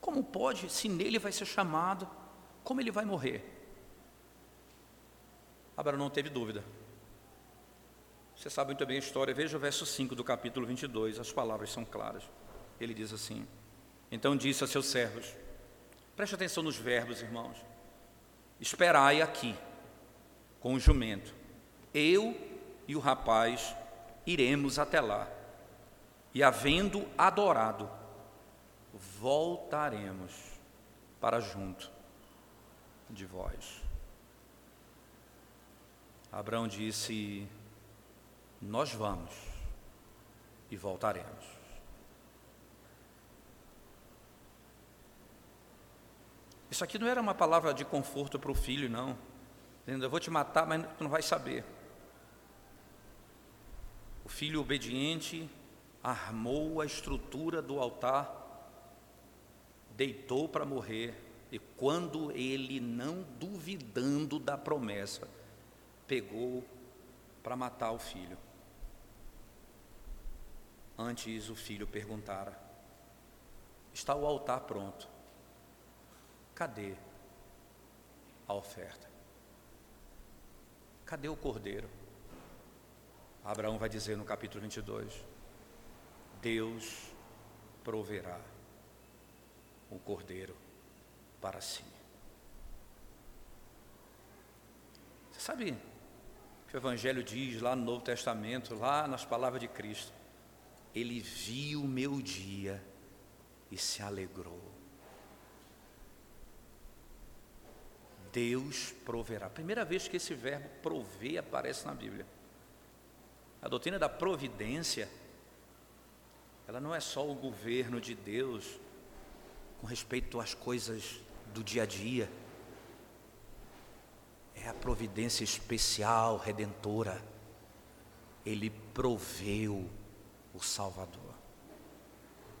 Como pode, se nele vai ser chamado, como ele vai morrer? Abraão não teve dúvida. Você sabe muito bem a história, veja o verso 5 do capítulo 22, as palavras são claras. Ele diz assim: Então disse a seus servos, preste atenção nos verbos, irmãos. Esperai aqui, com o jumento. Eu e o rapaz iremos até lá, e havendo adorado, voltaremos para junto de vós. Abraão disse: Nós vamos e voltaremos. Isso aqui não era uma palavra de conforto para o filho, não. Eu vou te matar, mas tu não vai saber. O filho obediente armou a estrutura do altar, deitou para morrer, e quando ele, não duvidando da promessa, pegou para matar o filho. Antes o filho perguntara: Está o altar pronto? Cadê a oferta? Cadê o cordeiro? Abraão vai dizer no capítulo 22: Deus proverá o cordeiro para si. Você sabe que o Evangelho diz lá no Novo Testamento, lá nas palavras de Cristo, ele viu o meu dia e se alegrou. Deus proverá. Primeira vez que esse verbo prover aparece na Bíblia. A doutrina da providência, ela não é só o governo de Deus com respeito às coisas do dia a dia. É a providência especial, redentora. Ele proveu o Salvador.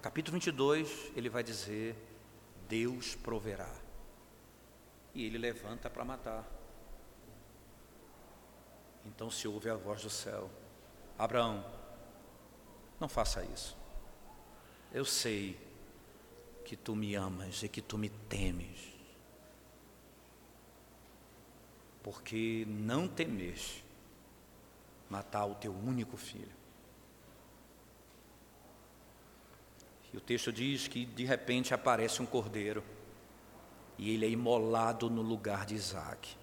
Capítulo 22, ele vai dizer: Deus proverá. E ele levanta para matar. Então se ouve a voz do céu: Abraão, não faça isso. Eu sei que tu me amas e que tu me temes. Porque não temes matar o teu único filho. E o texto diz que de repente aparece um cordeiro e ele é imolado no lugar de Isaac.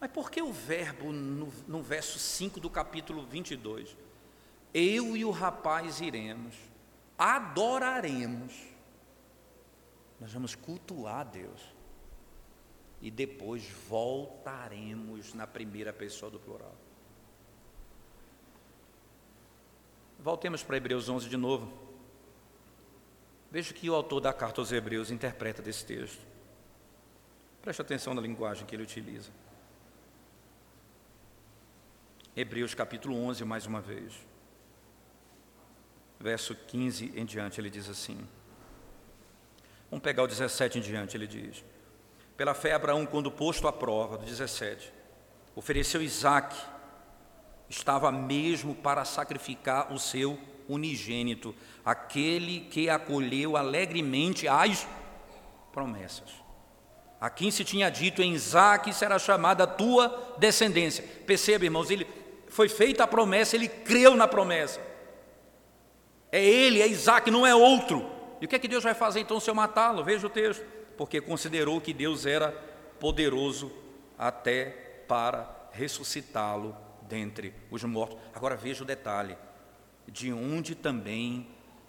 Mas por que o verbo no, no verso 5 do capítulo 22? Eu e o rapaz iremos, adoraremos, nós vamos cultuar Deus e depois voltaremos na primeira pessoa do plural. Voltemos para Hebreus 11 de novo. Veja o que o autor da carta aos Hebreus interpreta desse texto. Preste atenção na linguagem que ele utiliza. Hebreus capítulo 11, mais uma vez. Verso 15 em diante, ele diz assim. Vamos pegar o 17 em diante, ele diz. Pela fé, Abraão, quando posto à prova, do 17, ofereceu Isaac estava mesmo para sacrificar o seu unigênito, aquele que acolheu alegremente as promessas. A quem se tinha dito em Isaac será chamada a tua descendência. Perceba, irmãos, ele foi feita a promessa, ele creu na promessa. É ele, é Isaac, não é outro. E o que é que Deus vai fazer então se eu matá-lo? Veja o texto. Porque considerou que Deus era poderoso até para ressuscitá-lo dentre os mortos. Agora veja o detalhe: de onde também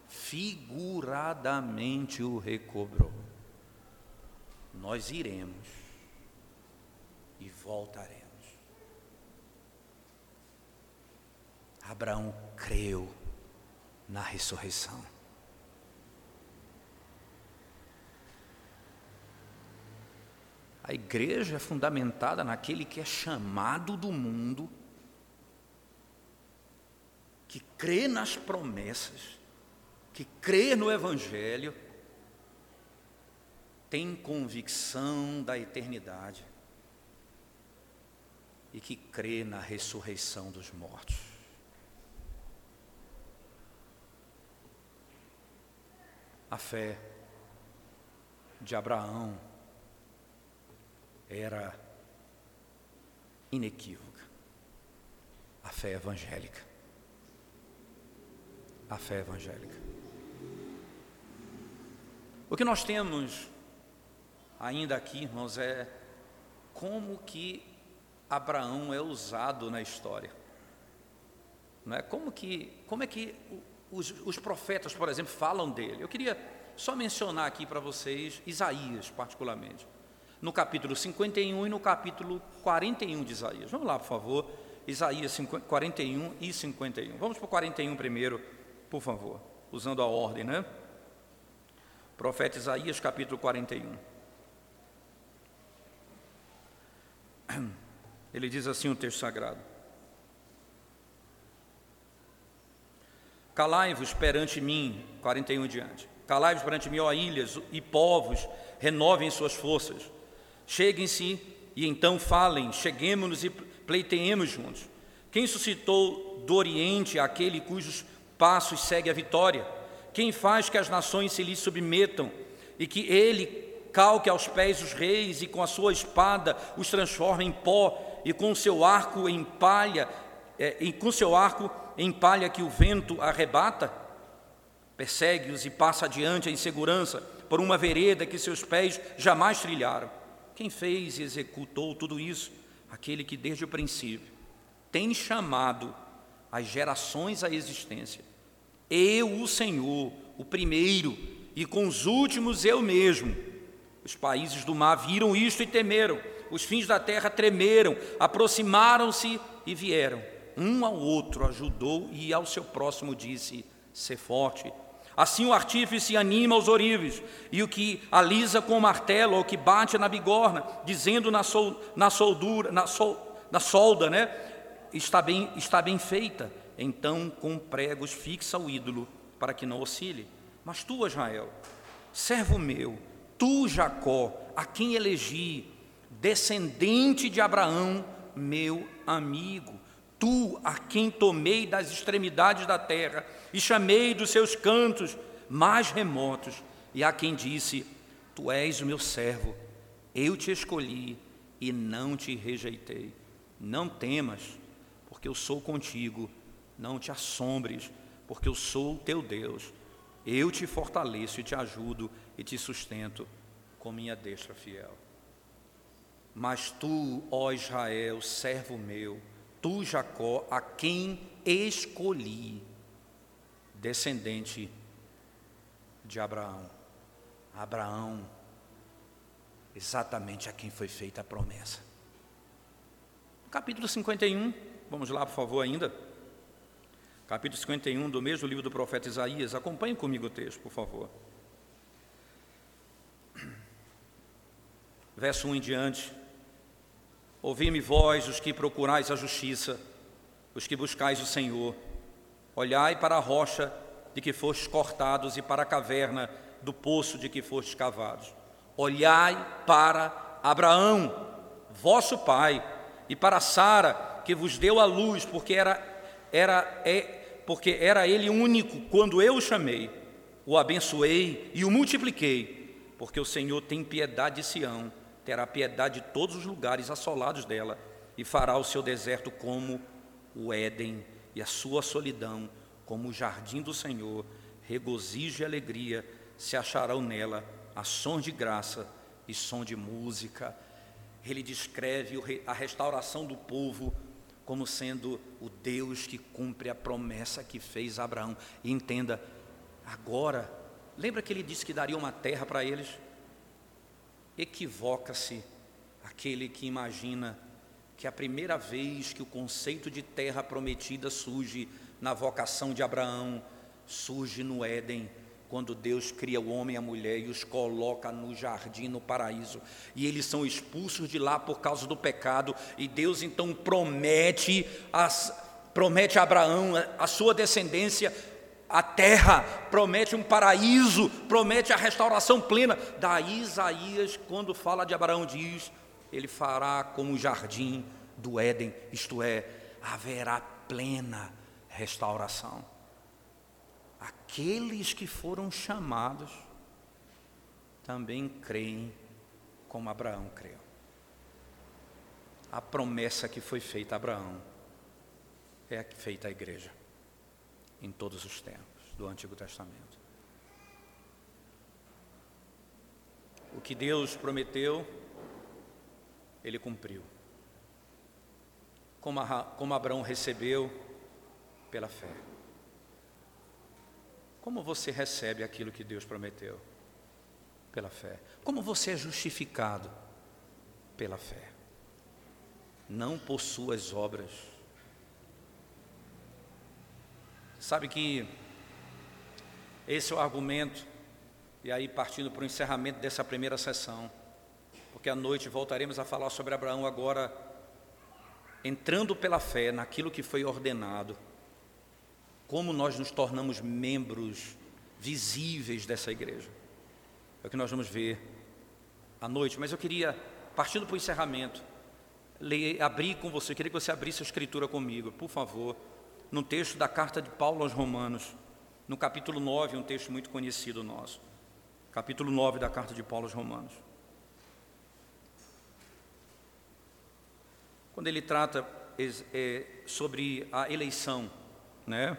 figuradamente o recobrou. Nós iremos e voltaremos. Abraão creu na ressurreição. A igreja é fundamentada naquele que é chamado do mundo que crê nas promessas, que crê no Evangelho, tem convicção da eternidade e que crê na ressurreição dos mortos. A fé de Abraão era inequívoca, a fé evangélica a fé evangélica. O que nós temos ainda aqui, irmãos, é como que Abraão é usado na história. Não é? Como, que, como é que os, os profetas, por exemplo, falam dele? Eu queria só mencionar aqui para vocês Isaías, particularmente, no capítulo 51 e no capítulo 41 de Isaías. Vamos lá, por favor, Isaías 41 e 51. Vamos para o 41 primeiro por favor, usando a ordem, né? Profeta Isaías, capítulo 41. Ele diz assim o texto sagrado: Calai-vos perante mim, 41 diante. Calai-vos perante mim, ó ilhas e povos, renovem suas forças. Cheguem-se e então falem, cheguemos-nos e pleiteemos juntos. Quem suscitou do Oriente aquele cujos passos segue a vitória. Quem faz que as nações se lhe submetam e que ele calque aos pés os reis e com a sua espada os transforme em pó e com seu arco em palha é, e com seu arco em palha que o vento arrebata? Persegue-os e passa adiante a insegurança por uma vereda que seus pés jamais trilharam. Quem fez e executou tudo isso? Aquele que desde o princípio tem chamado as gerações à existência. Eu, o Senhor, o primeiro, e com os últimos eu mesmo. Os países do mar viram isto e temeram. Os fins da terra tremeram, aproximaram-se e vieram. Um ao outro ajudou e ao seu próximo disse: Ser forte. Assim o artífice anima os ourives, e o que alisa com o martelo, ou que bate na bigorna, dizendo na, sol, na soldura, na, sol, na solda, né? Está bem, está bem feita. Então, com pregos, fixa o ídolo, para que não oscile. Mas tu, Israel, servo meu, tu, Jacó, a quem elegi, descendente de Abraão, meu amigo, tu, a quem tomei das extremidades da terra e chamei dos seus cantos mais remotos, e a quem disse: Tu és o meu servo, eu te escolhi e não te rejeitei. Não temas, porque eu sou contigo, não te assombres, porque eu sou o teu Deus eu te fortaleço e te ajudo e te sustento com minha destra fiel. Mas tu, ó Israel, servo meu, tu, Jacó, a quem escolhi, descendente de Abraão. Abraão, exatamente a quem foi feita a promessa. Capítulo 51, vamos lá, por favor, ainda capítulo 51 do mesmo livro do profeta Isaías. Acompanhe comigo o texto, por favor. Verso 1 em diante. Ouvi-me vós, os que procurais a justiça, os que buscais o Senhor. Olhai para a rocha de que fostes cortados e para a caverna do poço de que fostes cavados. Olhai para Abraão, vosso pai, e para Sara, que vos deu a luz, porque era, era, é, porque era ele único quando eu o chamei, o abençoei e o multipliquei, porque o Senhor tem piedade de Sião, terá piedade de todos os lugares assolados dela, e fará o seu deserto como o Éden, e a sua solidão como o jardim do Senhor, regozijo e alegria se acharão nela, a som de graça e som de música. Ele descreve a restauração do povo como sendo o Deus que cumpre a promessa que fez a Abraão. E entenda, agora, lembra que ele disse que daria uma terra para eles? Equivoca-se aquele que imagina que a primeira vez que o conceito de terra prometida surge na vocação de Abraão, surge no Éden, quando Deus cria o homem e a mulher e os coloca no jardim, no paraíso, e eles são expulsos de lá por causa do pecado, e Deus então promete, as, promete a Abraão, a, a sua descendência, a terra, promete um paraíso, promete a restauração plena. Daí Isaías, quando fala de Abraão, diz: Ele fará como o jardim do Éden, isto é, haverá plena restauração aqueles que foram chamados também creem como Abraão creu. A promessa que foi feita a Abraão é feita à igreja em todos os tempos do Antigo Testamento. O que Deus prometeu, ele cumpriu. Como, como Abraão recebeu pela fé. Como você recebe aquilo que Deus prometeu? Pela fé. Como você é justificado? Pela fé. Não por suas obras. Sabe que esse é o argumento, e aí partindo para o encerramento dessa primeira sessão, porque à noite voltaremos a falar sobre Abraão agora, entrando pela fé naquilo que foi ordenado como nós nos tornamos membros visíveis dessa igreja. É o que nós vamos ver à noite. Mas eu queria, partindo para o encerramento, ler, abrir com você, eu queria que você abrisse a escritura comigo, por favor, no texto da carta de Paulo aos Romanos, no capítulo 9, um texto muito conhecido nosso. Capítulo 9 da carta de Paulo aos Romanos. Quando ele trata é, sobre a eleição, né?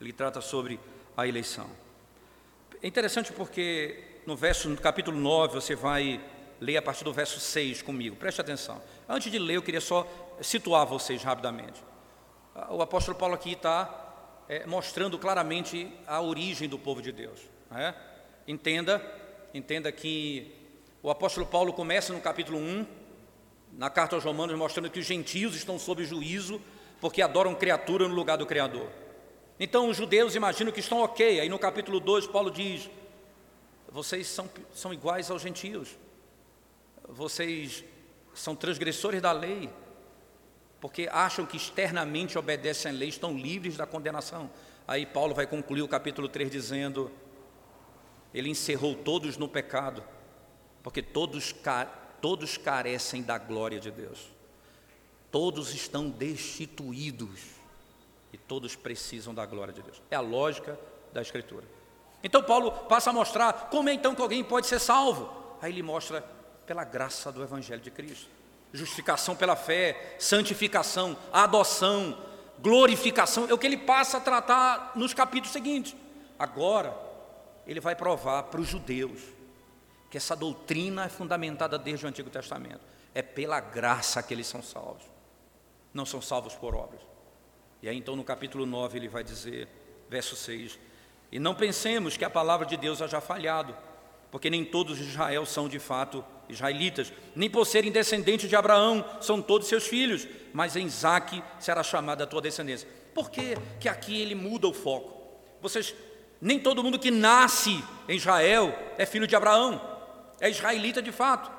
Ele trata sobre a eleição. É interessante porque no verso, no capítulo 9, você vai ler a partir do verso 6 comigo. Preste atenção. Antes de ler, eu queria só situar vocês rapidamente. O apóstolo Paulo aqui está é, mostrando claramente a origem do povo de Deus. Né? Entenda, entenda que o apóstolo Paulo começa no capítulo 1, na carta aos Romanos, mostrando que os gentios estão sob juízo porque adoram criatura no lugar do Criador. Então os judeus imaginam que estão ok. Aí no capítulo 2, Paulo diz: vocês são, são iguais aos gentios, vocês são transgressores da lei, porque acham que externamente obedecem à lei, estão livres da condenação. Aí Paulo vai concluir o capítulo 3 dizendo: Ele encerrou todos no pecado, porque todos, todos carecem da glória de Deus, todos estão destituídos e todos precisam da glória de Deus. É a lógica da Escritura. Então Paulo passa a mostrar como é então que alguém pode ser salvo. Aí ele mostra pela graça do Evangelho de Cristo justificação pela fé, santificação, adoção, glorificação, é o que ele passa a tratar nos capítulos seguintes. Agora, ele vai provar para os judeus que essa doutrina é fundamentada desde o Antigo Testamento. É pela graça que eles são salvos, não são salvos por obras. E aí, então, no capítulo 9, ele vai dizer, verso 6: E não pensemos que a palavra de Deus haja falhado porque nem todos de Israel são de fato israelitas, nem por serem descendentes de Abraão são todos seus filhos, mas em Isaac será chamada a tua descendência. Por que, que aqui ele muda o foco? Vocês, nem todo mundo que nasce em Israel é filho de Abraão, é israelita de fato,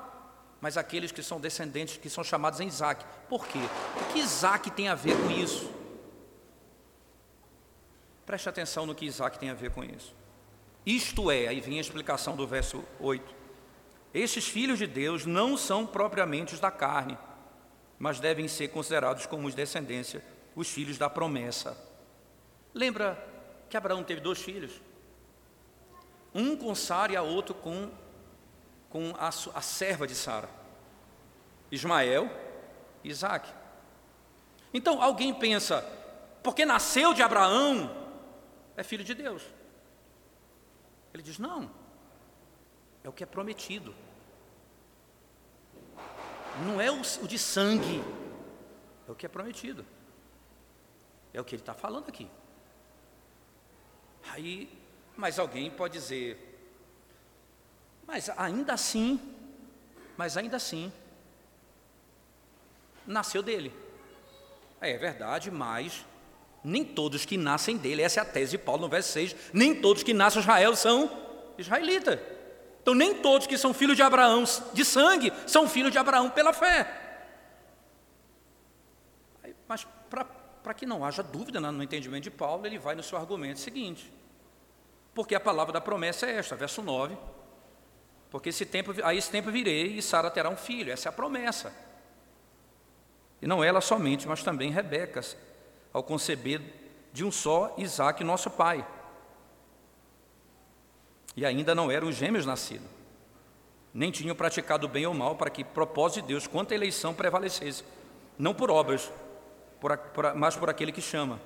mas aqueles que são descendentes, que são chamados em Isaac. Por quê? O que Isaac tem a ver com isso? Preste atenção no que Isaac tem a ver com isso. Isto é, aí vem a explicação do verso 8. Estes filhos de Deus não são propriamente os da carne, mas devem ser considerados como os descendência, os filhos da promessa. Lembra que Abraão teve dois filhos? Um com Sara e a outro com, com a, a serva de Sara. Ismael e Isaac. Então alguém pensa, porque nasceu de Abraão, é filho de Deus. Ele diz: não, é o que é prometido. Não é o, de sangue, é o que é prometido. É o que ele está falando aqui. Aí, mas alguém pode dizer, mas ainda assim, mas ainda assim, nasceu dele. É, é verdade, mas nem todos que nascem dele, essa é a tese de Paulo no verso 6, nem todos que nascem em Israel são israelitas. Então, nem todos que são filhos de Abraão de sangue são filhos de Abraão pela fé. Mas, para que não haja dúvida no entendimento de Paulo, ele vai no seu argumento seguinte. Porque a palavra da promessa é esta, verso 9. Porque esse tempo, a esse tempo virei e Sara terá um filho, essa é a promessa. E não ela somente, mas também Rebeca, ao conceber de um só Isaac, nosso pai. E ainda não eram gêmeos nascidos, nem tinham praticado bem ou mal para que propósito de Deus quanto à eleição prevalecesse, não por obras, por, por, mas por aquele que chama.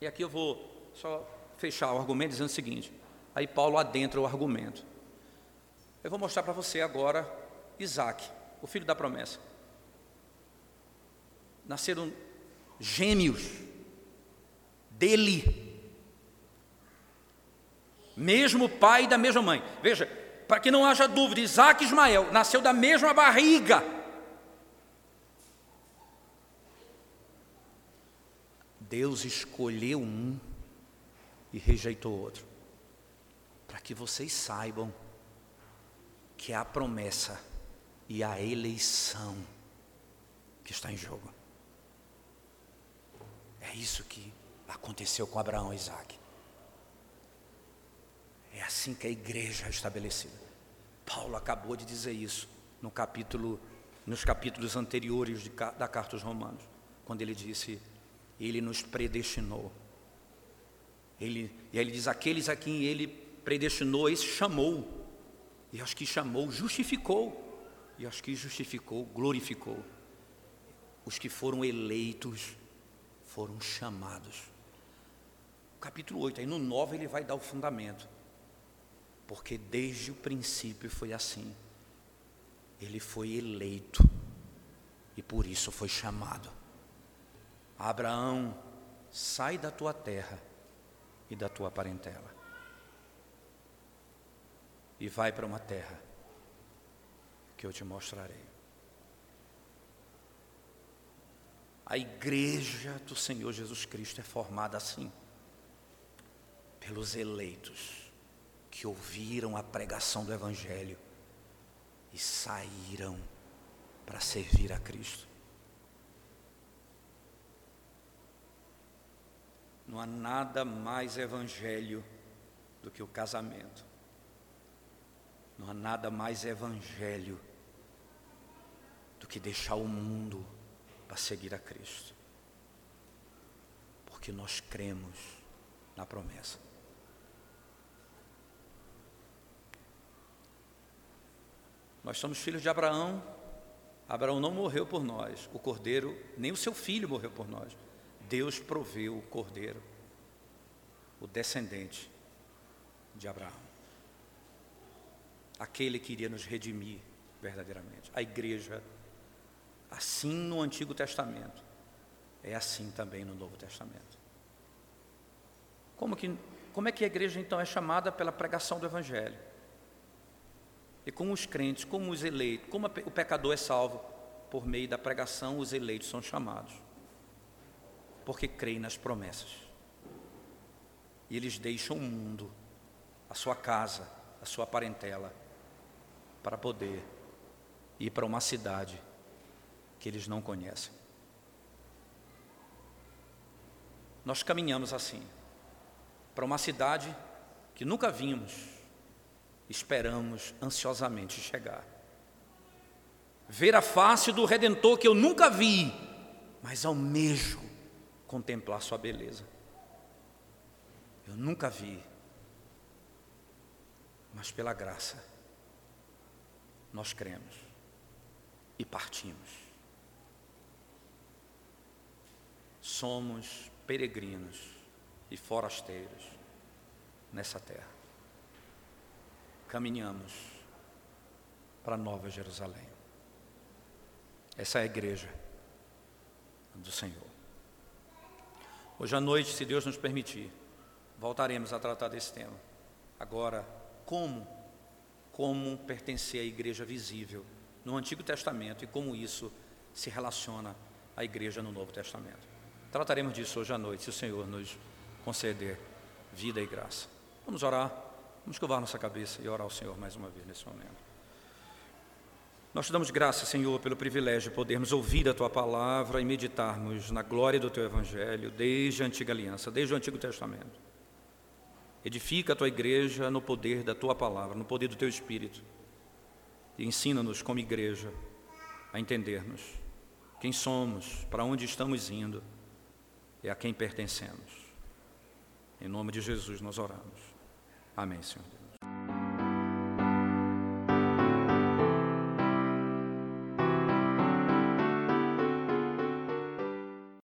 E aqui eu vou só fechar o argumento dizendo o seguinte: aí Paulo adentra o argumento. Eu vou mostrar para você agora Isaac, o filho da promessa. Nasceram gêmeos dele. Mesmo pai da mesma mãe. Veja, para que não haja dúvida, Isaac e Ismael nasceu da mesma barriga. Deus escolheu um e rejeitou outro. Para que vocês saibam que é a promessa e a eleição que está em jogo. É isso que aconteceu com Abraão e Isaac. É assim que a igreja é estabelecida. Paulo acabou de dizer isso no capítulo, nos capítulos anteriores de, da carta aos Romanos, quando ele disse: Ele nos predestinou. Ele, e aí ele diz: Aqueles a quem ele predestinou, esse chamou. E aos que chamou, justificou. E aos que justificou, glorificou. Os que foram eleitos, foram chamados. Capítulo 8, aí no 9 ele vai dar o fundamento. Porque desde o princípio foi assim. Ele foi eleito e por isso foi chamado. Abraão, sai da tua terra e da tua parentela e vai para uma terra que eu te mostrarei. A igreja do Senhor Jesus Cristo é formada assim, pelos eleitos que ouviram a pregação do Evangelho e saíram para servir a Cristo. Não há nada mais evangelho do que o casamento. Não há nada mais evangelho do que deixar o mundo para seguir a Cristo. Porque nós cremos na promessa. Nós somos filhos de Abraão. Abraão não morreu por nós. O cordeiro, nem o seu filho morreu por nós. Deus proveu o cordeiro, o descendente de Abraão. Aquele que iria nos redimir verdadeiramente. A igreja, assim no Antigo Testamento, é assim também no Novo Testamento. Como, que, como é que a igreja então é chamada pela pregação do Evangelho? E como os crentes, como os eleitos, como o pecador é salvo por meio da pregação, os eleitos são chamados porque creem nas promessas. E eles deixam o mundo, a sua casa, a sua parentela, para poder ir para uma cidade que eles não conhecem. Nós caminhamos assim, para uma cidade que nunca vimos, esperamos ansiosamente chegar. Ver a face do Redentor que eu nunca vi, mas almejo contemplar Sua beleza. Eu nunca vi, mas pela graça, nós cremos e partimos. Somos peregrinos e forasteiros nessa terra. Caminhamos para Nova Jerusalém. Essa é a igreja do Senhor. Hoje à noite, se Deus nos permitir, voltaremos a tratar desse tema. Agora, como? Como pertencer à igreja visível no Antigo Testamento e como isso se relaciona à igreja no Novo Testamento. Trataremos disso hoje à noite, se o Senhor nos conceder vida e graça. Vamos orar, vamos curvar nossa cabeça e orar ao Senhor mais uma vez nesse momento. Nós te damos graça, Senhor, pelo privilégio de podermos ouvir a tua palavra e meditarmos na glória do teu evangelho desde a antiga aliança, desde o Antigo Testamento. Edifica a tua igreja no poder da tua palavra, no poder do teu espírito. E ensina-nos como igreja a entendermos quem somos, para onde estamos indo e a quem pertencemos. Em nome de Jesus nós oramos. Amém, Senhor.